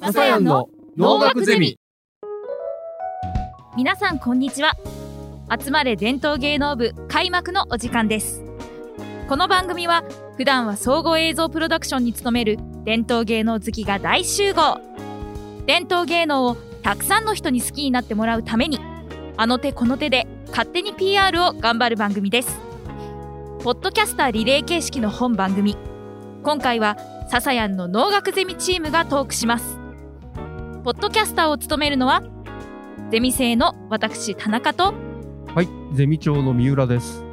笹谷の農学ゼミ。皆さんこんにちは。集まれ伝統芸能部開幕のお時間です。この番組は普段は総合映像プロダクションに勤める伝統芸能好きが大集合。伝統芸能をたくさんの人に好きになってもらうためにあの手この手で勝手に PR を頑張る番組です。ポッドキャスターリレー形式の本番組。今回はササヤンの農学ゼミチームがトークします。ポッドキャスターを務めるのはゼミ生の私田中とはい、ゼミ長の三浦です。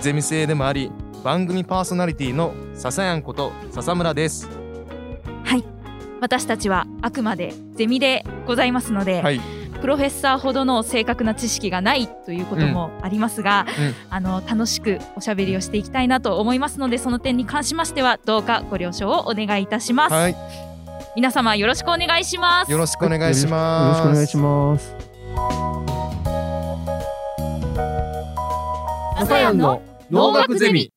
ゼミ生でもあり番組パーソナリティの笹やんこと笹村です。はい私たちはあくまでゼミでございますので、はいプロフェッサーほどの正確な知識がないということもありますが、うん。あの楽しくおしゃべりをしていきたいなと思いますのでその点に関しましてはどうかご了承をお願いいたします、はい。皆様よろしくお願いします。よろしくお願いします。よろしくお願いします。笹谷の農学ゼミ。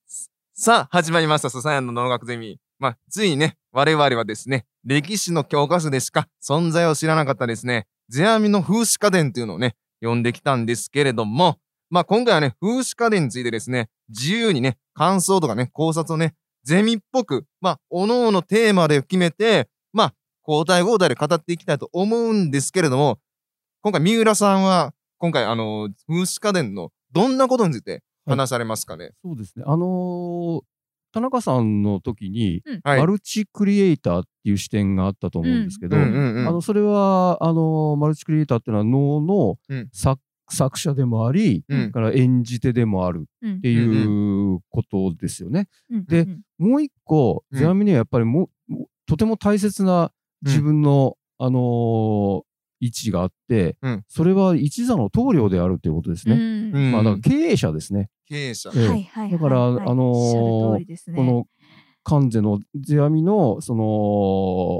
さあ始まりました。笹やんの農学ゼミ。まあついにね我々はですね歴史の教科書でしか存在を知らなかったですね世阿弥の風刺家電というのをね読んできたんですけれどもまあ今回はね風刺家電についてですね自由にね感想とかね考察をねゼミっぽくまあ各々のテーマで決めてまあ交代交代で語っていきたいと思うんですけれども今回三浦さんは今回あの風刺家電のどんなことについて話されますかね、そうですね。あのー田中さんの時に、はい。マルチクリエイターっていう視点があったと思うんですけど、うん。うんうんあのそれはあのーマルチクリエイターっていうのは能のうん。作,、作者でもあり、から演じ手でもあるっっていうことですよね。でうん。もう一個、うん。世阿弥にはやっぱりももとても大切な自分の、あのー位置があって、うん。それは一座の棟梁であるということですね。うん。うん。まあ、だから経営者ですね。経営者。ええ。はいはいはいだからはいあのーね。この関税の世阿弥のその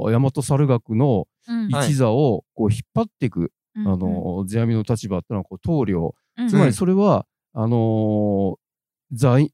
大和猿学の一座をこう引っ張っていく、うんあの世阿弥の立場っていうのはこう棟梁、うん。つまりそれは、あのー座員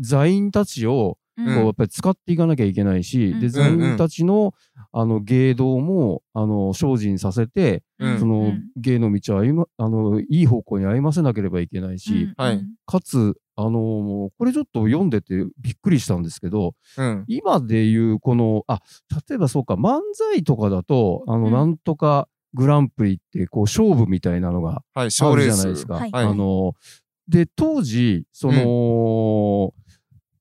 座員たちをうんこうやっぱり使っていかなきゃいけないし、うん。で座員たちのあの芸道もあの精進させて、うん。そのうん。芸の道を歩まあのいい方向に歩ませなければいけないし、うん。かつあのーこれちょっと読んでてびっくりしたんですけどうん。今でいうこのあ例えばそうか漫才とかだとあの、うん。なんとかグランプリってこう勝負みたいなのがはい、ある。じゃないですか。はい。はい。あので当時その、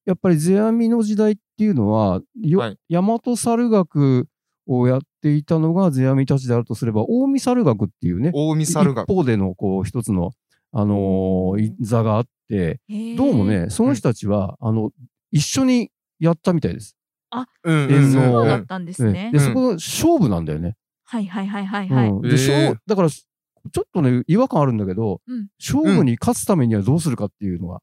やっぱり世阿弥の時代っていうのは、よはい。大和猿学をやっていたのが世阿弥たちであるとすれば近江猿学っていうね大見猿学。一方でのこう一つの、あのーい座があってどうもねその人たちは、あの一緒にやったみたいです。うん演奏そううんだったんですね。で、うん。そこの勝負なんだよね。はいはいはいはいはい。うん。で勝だからちょっとね違和感あるんだけど、うん。勝負に勝つためにはどうするかっていうのが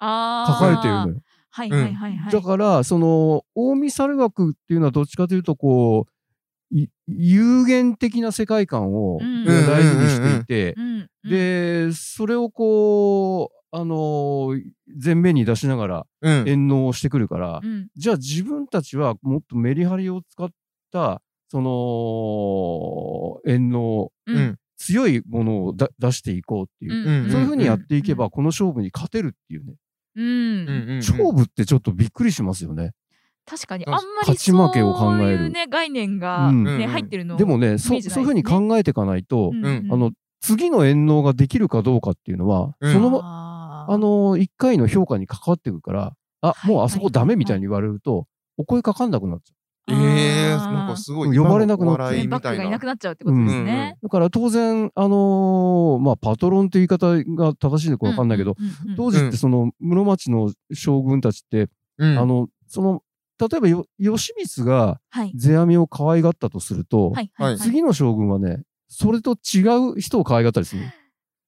書かれてるのよ。はいはいはいはい。だからその近江猿学っていうのはどっちかというとこうい有限的な世界観をうん。大事にしていて、でそれをこうあのー前面に出しながらうん。演能をしてくるから、うん。じゃあ自分たちはもっとメリハリを使ったその演能ううん。ん。強いものをだ出していこうっていう、そういうふうにやっていけば、うん。この勝負に勝てるっていうね、うん。うんうん。勝負ってちょっとびっくりしますよね。確かにうんあんまり勝ち負けを考える。そういうね概念が入ってるのでもねそういうふうに考えていかないと、あの次の演能ができるかどうかっていうのは、うん。そのあの1回の評価に関わってくるからあ、はいもうあそこダメみたいに言われると、お声かかんなくなっちゃええ、あーなんかすごい。呼ばれなくなって今のお笑いバックがいなみたいな。くなっちゃうってことですね。う。だから当然、あのーまあ、パトロンって言い方が正しいのか分かんないけど、うんうんうん当時ってその室町の将軍たちって、うんあのその例えばよ義満がはい世阿弥を可愛がったとすると、はいはいはい次の将軍はねそれと違う人を可愛がったりするの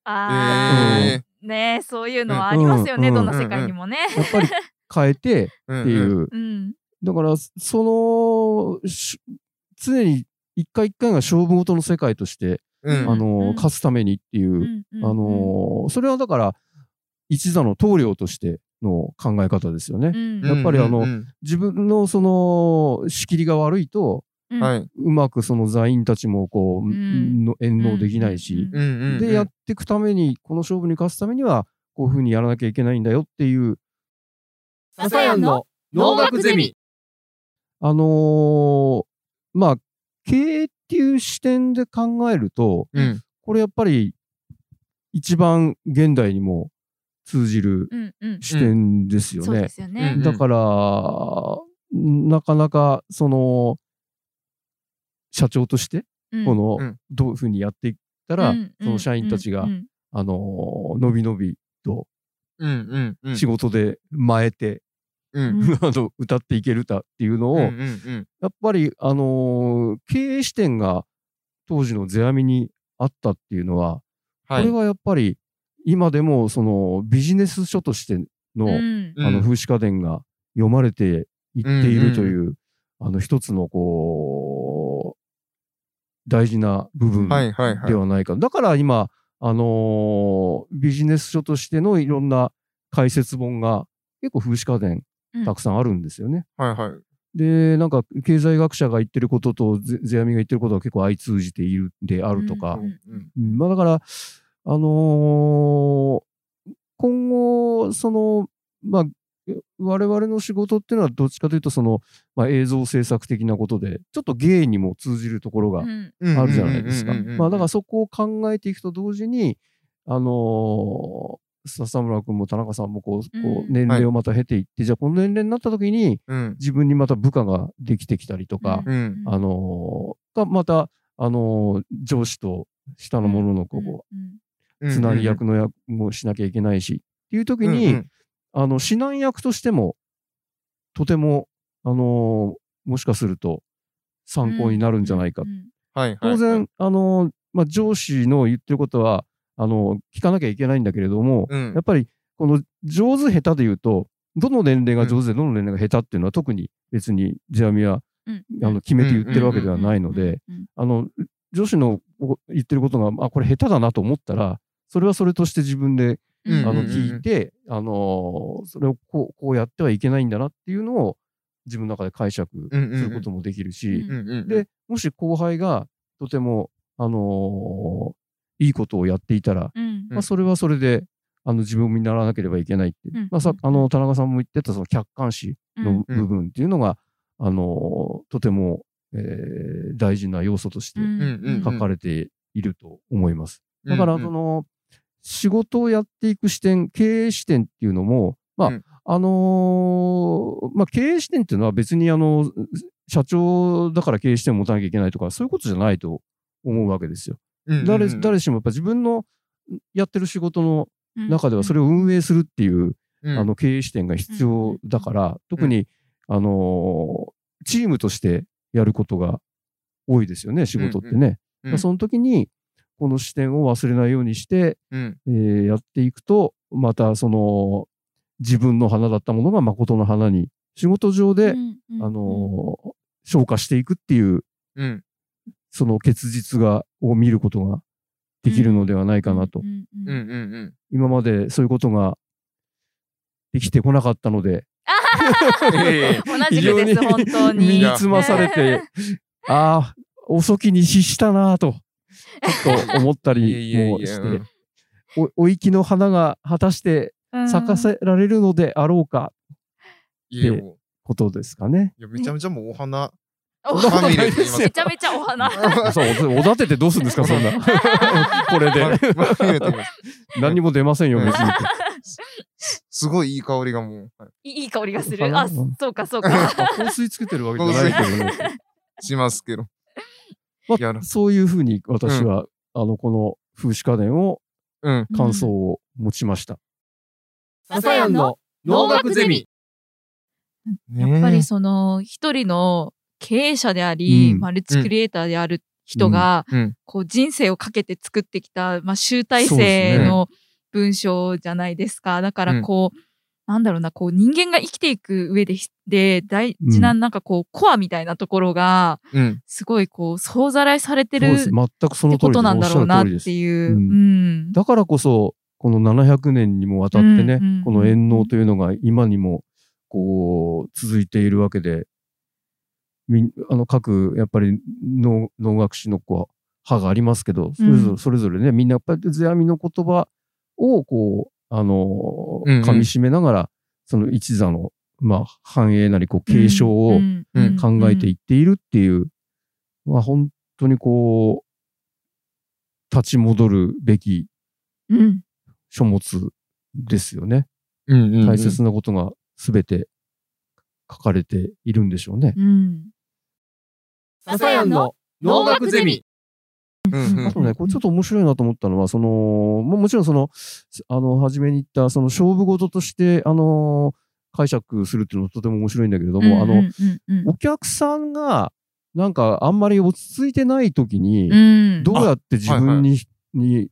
あえーねえそういうのはありますよね、うんどんな世界にもね。やっぱり変えてっえ。ていう、うんだからそのし常に一回一回が勝負事の世界として、うん。うん。あのーうん勝つためにっていう、うんうんあのーそれはだから一座の棟梁としての考え方ですよね。うんやっぱりあのうん自分のその仕切りが悪いと、うんはい。うまくその座員たちもこう、んの援納できないし、で、やっていくために、この勝負に勝つためには、こういうふうにやらなきゃいけないんだよっていう、笹谷の農学ゼミ。あのーまあ、経営っていう視点で考えると、うん。これやっぱり一番現代にも通じる視点ですよね。だから、なかなか、その、社長として、うん。この、うん。どういうふうにやっていったら、うんその社員たちがあのーのびのびとうんうんうん。仕事で前えて、うん。うん あの歌っていけるかっていうのを、うんうんうん。やっぱり、あのー経営視点が当時の世阿弥にあったっていうのは、はい。これはやっぱり今でもそのビジネス書としての、うんうんあの風刺家電が読まれていっているという、あの一つのこう大事な部分はいはいはいで。はないか。だから今、あのービジネス書としてのいろんな解説本が結構風刺家電うんたくさんあるんですよね。はいはい。で、なんか経済学者が言ってることとゼゼアミが言ってることが結構相通じているであるとか、うんうんうんまあだから、あのー今後、その、まあ、我々の仕事っていうのはどっちかというと、その、まあ、映像制作的なことで、ちょっと芸にも通じるところがうん。うん。あるじゃないですか。うんうんうんうん。まあだからそこを考えていくと同時に、あのー笹村君も田中さんもこう、こう年齢をまた経ていって、じゃあこの年齢になった時にうん。自分にまた部下ができてきたりとか、うん。あのーがまた、あのー上司と下の者のこう、うんつなぎ役の役もしなきゃいけないし、っていう時に、あの、指南役としても、とても、あのーもしかすると参考になるんじゃないか。当然、あのーまあ、上司の言ってることは、あのー聞かなきゃいけないんだけれども、うん。やっぱり、この上手下手で言うと、どの年齢が上手でどの年齢が下手っていうのは特に別にジェアミはうん。あの決めて言ってるわけではないので、うんあの、女子の言ってることが、あ、これ下手だなと思ったら、それはそれとして自分で、うん。あの、うん聞いて、あのーそれをこう、こうやってはいけないんだなっていうのを、自分の中で解釈することもできるし、で、もし後輩がとても、あのーいいことをやっていたら、うん。まあ、それはそれで、あの、自分を見習わなければいけないって。う。ん。まあ、さ、あの、田中さんも言ってた、その客観視のうん。部分っていうのが、あのーとても、えー大事な要素として書かれていると思います。だから、うん。うんその、仕事をやっていく視点、経営視点っていうのも、まあ、うん。あのーまあ、経営視点っていうのは別にあの、社長だから経営視点を持たなきゃいけないとか、そういうことじゃないと思うわけですよ。誰、誰しもやっぱ自分のやってる仕事のうん。中ではそれを運営するっていう、うん。あの、経営視点が必要だから、特に、あのーチームとしてやることが多いですよね、仕事ってね。その時に、この視点を忘れないようにして、うん。えーやっていくと、またその、自分の花だったものが誠の花に、仕事上で、うんうん。あのー消化していくっていう、うん。その結実が、を見ることができるのではないかなと。うん。うん。うん。うん。うん。今までそういうことができてこなかったので、ええ同じくです、本当身にに。つまされて、ああ、遅きに失したなぁと、ちょっと思ったりもしうん。て、お、お息の花が果たしてうん。咲かせられるのであろうか、いやもことですかね。ういやめちゃめちゃもうお花めちゃめちゃお花。そう、おだててどうするんですか、そんな。これで。何にも出ませんよ、別に。すごいいい香りがもう、はいいい香りがする。花あ、そうか、そうか。香水つけてるわけじゃないけどね。しますけど。そういうふうに私は、あの、この風刺家電をうん。感想を持ちました。笹谷の農学ゼミ。やっぱりその一人の経営者であり、うんマルチクリエイターである人が、うん。こう人生をかけて作ってきた、まあ、集大成の文章じゃないですか。だからこう、なんだろうな、こう人間が生きていく上でひ、で大事ななんかこう、コアみたいなところが、うん。すごいこう、総ざらいされてる。全くそのてこと。なんだろうなっていう。ううん。だからこそ、この700年にもわたってね、うんうんうんこの遠納というのが今にもこう続いているわけで、あの各やっぱり能能楽師のこう派がありますけど、それぞうん。れそれぞれね、みんなやっぱり世阿弥の言葉をこう、あのうんうん。噛み締めながら、その一座の、まあ、繁栄なりこう継承を考えていっているっていう、まあ本当にこう、立ち戻るべきうん。書物ですよね。うんうんうん。大切なことが全て書かれているんでしょうね。うん笹谷の能楽ゼミ。あとね、これちょっと面白いなと思ったのは、その、ももちろんその、あの、初めに言った、その勝負事として、あの、解釈するっていうのはとても面白いんだけれども、あの、お客さんが、なんかあんまり落ち着いてない時に、うん。どうやって自分に、に、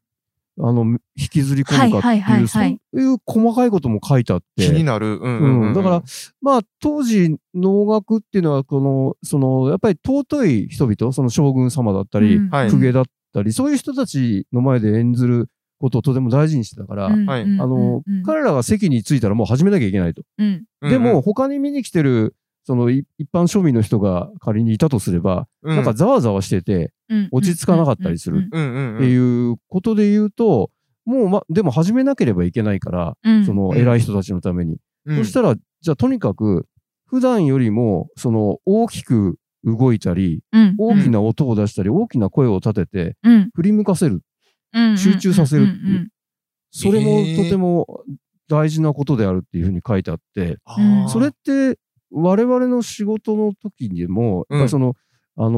あの、引きずり込むかっていう、そういう細かいことも書いてあって。気になる。うんうんうん。うん。だから、まあ、当時、能楽っていうのは、この、その、やっぱり尊い人々、その将軍様だったり、うん。はい。公家だったり、そういう人たちの前で演ずることをとても大事にしてたから、うん。あの、うん。彼らが席に着いたらもう始めなきゃいけないと。でも、、他に見に来てる、そのい一般庶民の人が仮にいたとすれば、うん。なんかざわざわしてて、うん。落ち着かなかったりするっていうことで言うと、もうま、でも始めなければいけないから、うん。その偉い人たちのために。うん。そしたら、じゃあとにかく、普段よりも、その、大きく動いたり、うん。大きな音を出したり、大きな声を立てて、うん。振り向かせる。うん集中させるっていう。それもとても大事なことであるっていうふうに書いてあって、それって、我々の仕事の時にも、うん。その、あのー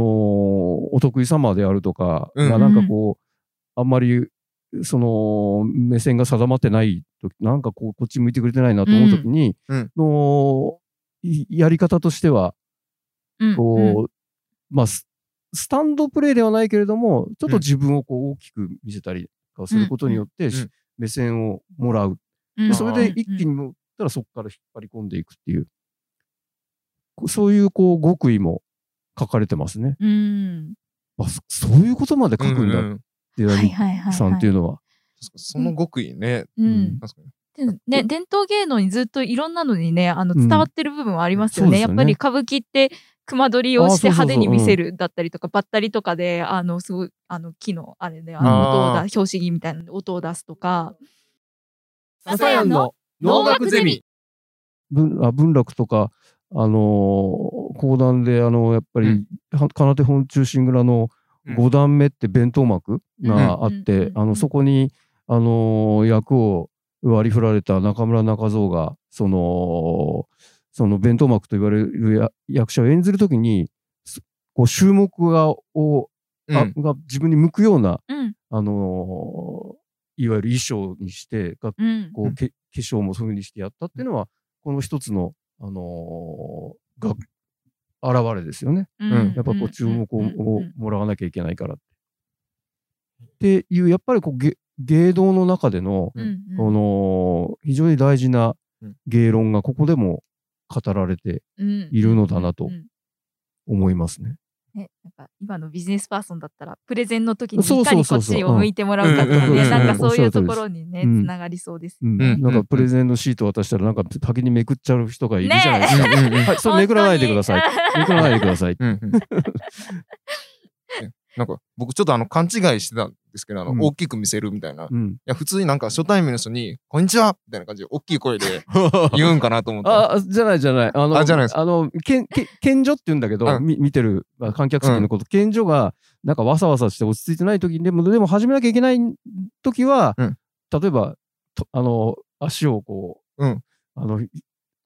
お得意様であるとか、うんまあなんかこう、あんまり、その、目線が定まってない時、なんかこう、こっち向いてくれてないなと思う時に、うん。うん。のいやり方としては、うんこう、まあ、ススタンドプレーではないけれども、ちょっと自分をこう大きく見せたりとかすることによって、うん。うん。目線をもらう。それで一気に持ったらそこから引っ張り込んでいくっていう、こそういうこう極意も書かれてますね。うん。あそそういうことまで書くんだ。っううて、はいはいはいさんっていうのは。その極意ね。うん。確かね、伝統芸能にずっといろんなのにね、あの、うん。伝わってる部分はありますよね。そうですよね。やっぱり歌舞伎って、熊取りをして派手に見せるだったりとか、ばったりとかで、あの、すごい、あの、木の、あれで、あの、あー。音を出、拍子木みたいな音を出すとか。笹谷の能楽ゼミ。文あ文楽とか、あのー講談で、あのやっぱり、は金手本中心蔵のうん。五段目って弁当幕があってう、ん。あの、そこに、あのー役を割り振られた中村中蔵が、その、その弁当幕と言われるや役者を演ずるときに、すこう、注目が、を、あうん。が自分に向くような、うん。あのーいわゆる衣装にして。こう、け化粧もそういうふうにしてやったっていうのは、この一つの、あのーが、現れですよね。うん。やっぱこう注目をもらわなきゃいけないからって。っていう、やっぱりこう芸芸道の中での、うん。うん。この非常に大事なうん。芸論がここでも語られてうん。いるのだなと思いますね。ね、なんか今のビジネスパーソンだったらプレゼンの時にそういかにこっそう。そうそうちを向いてもらうかとかねなんかそういうところにねつうん。ながりそうです。なんかプレゼンのシート渡したらなんか先にめくっちゃう人がいるじゃないですか。はい、それめくらないでください。めくらないでください。なんか僕ちょっとあの勘違いしてたんですけど、あの、うん大きく見せるみたいな。いうん。や、普通になんか初対面の人に、こんにちはみたいな感じで大きい声で 言うんかなと思って。あ、じゃないじゃない。あの、あじゃないですあの、けん、け、健所って言うんだけど、うんみ見てる、まあ観客席のこと、健所が、なんかわさわさして落ち着いてない時に、でも、でも始めなきゃいけない時は、うん例えば、とあの、足をこう、うんあの、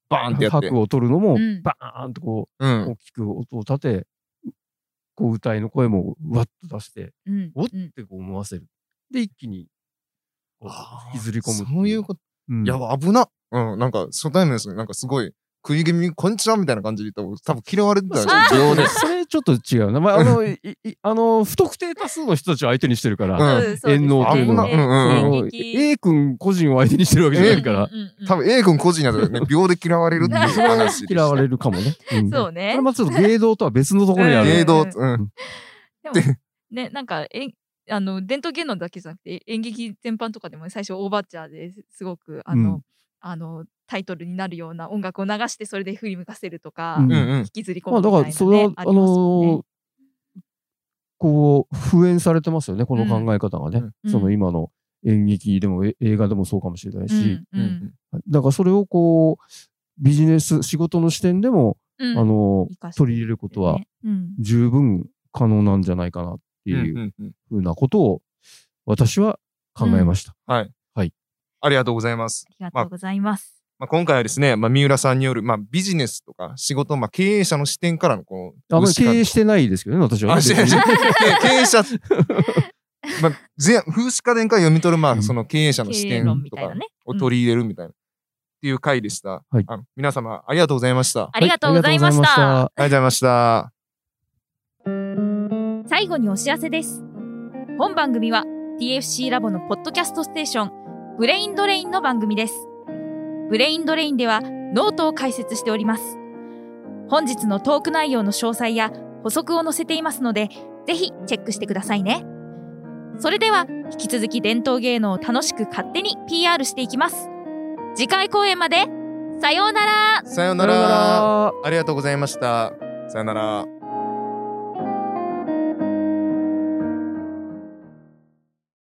バーンってやって。拍を取るのも、うんバーンとこうう、ん。大きく音を立て、こう、歌いの声もうわっと出して、うんおってこう思わせる。で、一気に、こう引きずり込むそういうこと。うんいや、危な。うん、なんか初対面ですね。なんかすごい、食い気味に、こんにちはみたいな感じで言ったら、多分嫌われてたあよ。秒で。それちょっと違うな。まあ、あの、いいあの、不特定多数の人たちを相手にしてるから、遠納というのは A 君個人を相手にしてるわけじゃないから、多分 A 君個人やったらね、秒で嫌われるっていう話。嫌われるかもね。うんそうねこれまあちょっと芸道とは別のところにある。芸道、ううん。でもねなんかえあの伝統芸能だけじゃなくて演劇全般とかでも最初オーバーチャーですごくあの、うんあのタイトルになるような音楽を流してそれで振り向かせるとか、うんうん。うん引きずり込まあむみたいな、ねだからそれは、あねのーこう普遍されてますよねこの考え方がね、うん。その今の演劇でもえ映画でもそうかもしれないし、うんうん。だからそれをこうビジネス仕事の視点でも、うん。あの生かして取り入れることは十分可能なんじゃないかなってうんいうふうなことを私は考えました。はい。はい。ありがとうございます。ありがとうございます。まあ、今回はですね、まあ、三浦さんによる、まあ、ビジネスとか仕事、まあ、経営者の視点からのこう、あまり経営してないですけどね、私はね、経営者、まあ、ぜ風姿花伝から読み取る、まあ、うんその経営者の視点とか。を取り入れるみたいな、っていう回でした。はいあの皆様、ありがとうございました。ありがとうございました。はありがとうございました。最後にお知らせです。本番組は TFC ラボのポッドキャストステーション、ブレインドレインの番組です。ブレインドレインではノートを開設しております。本日のトーク内容の詳細や補足を載せていますので、ぜひチェックしてくださいね。それでは、引き続き伝統芸能を楽しく勝手に PR していきます。次回公演まで、さようならさような。ら。ありがとうございました。さようなら。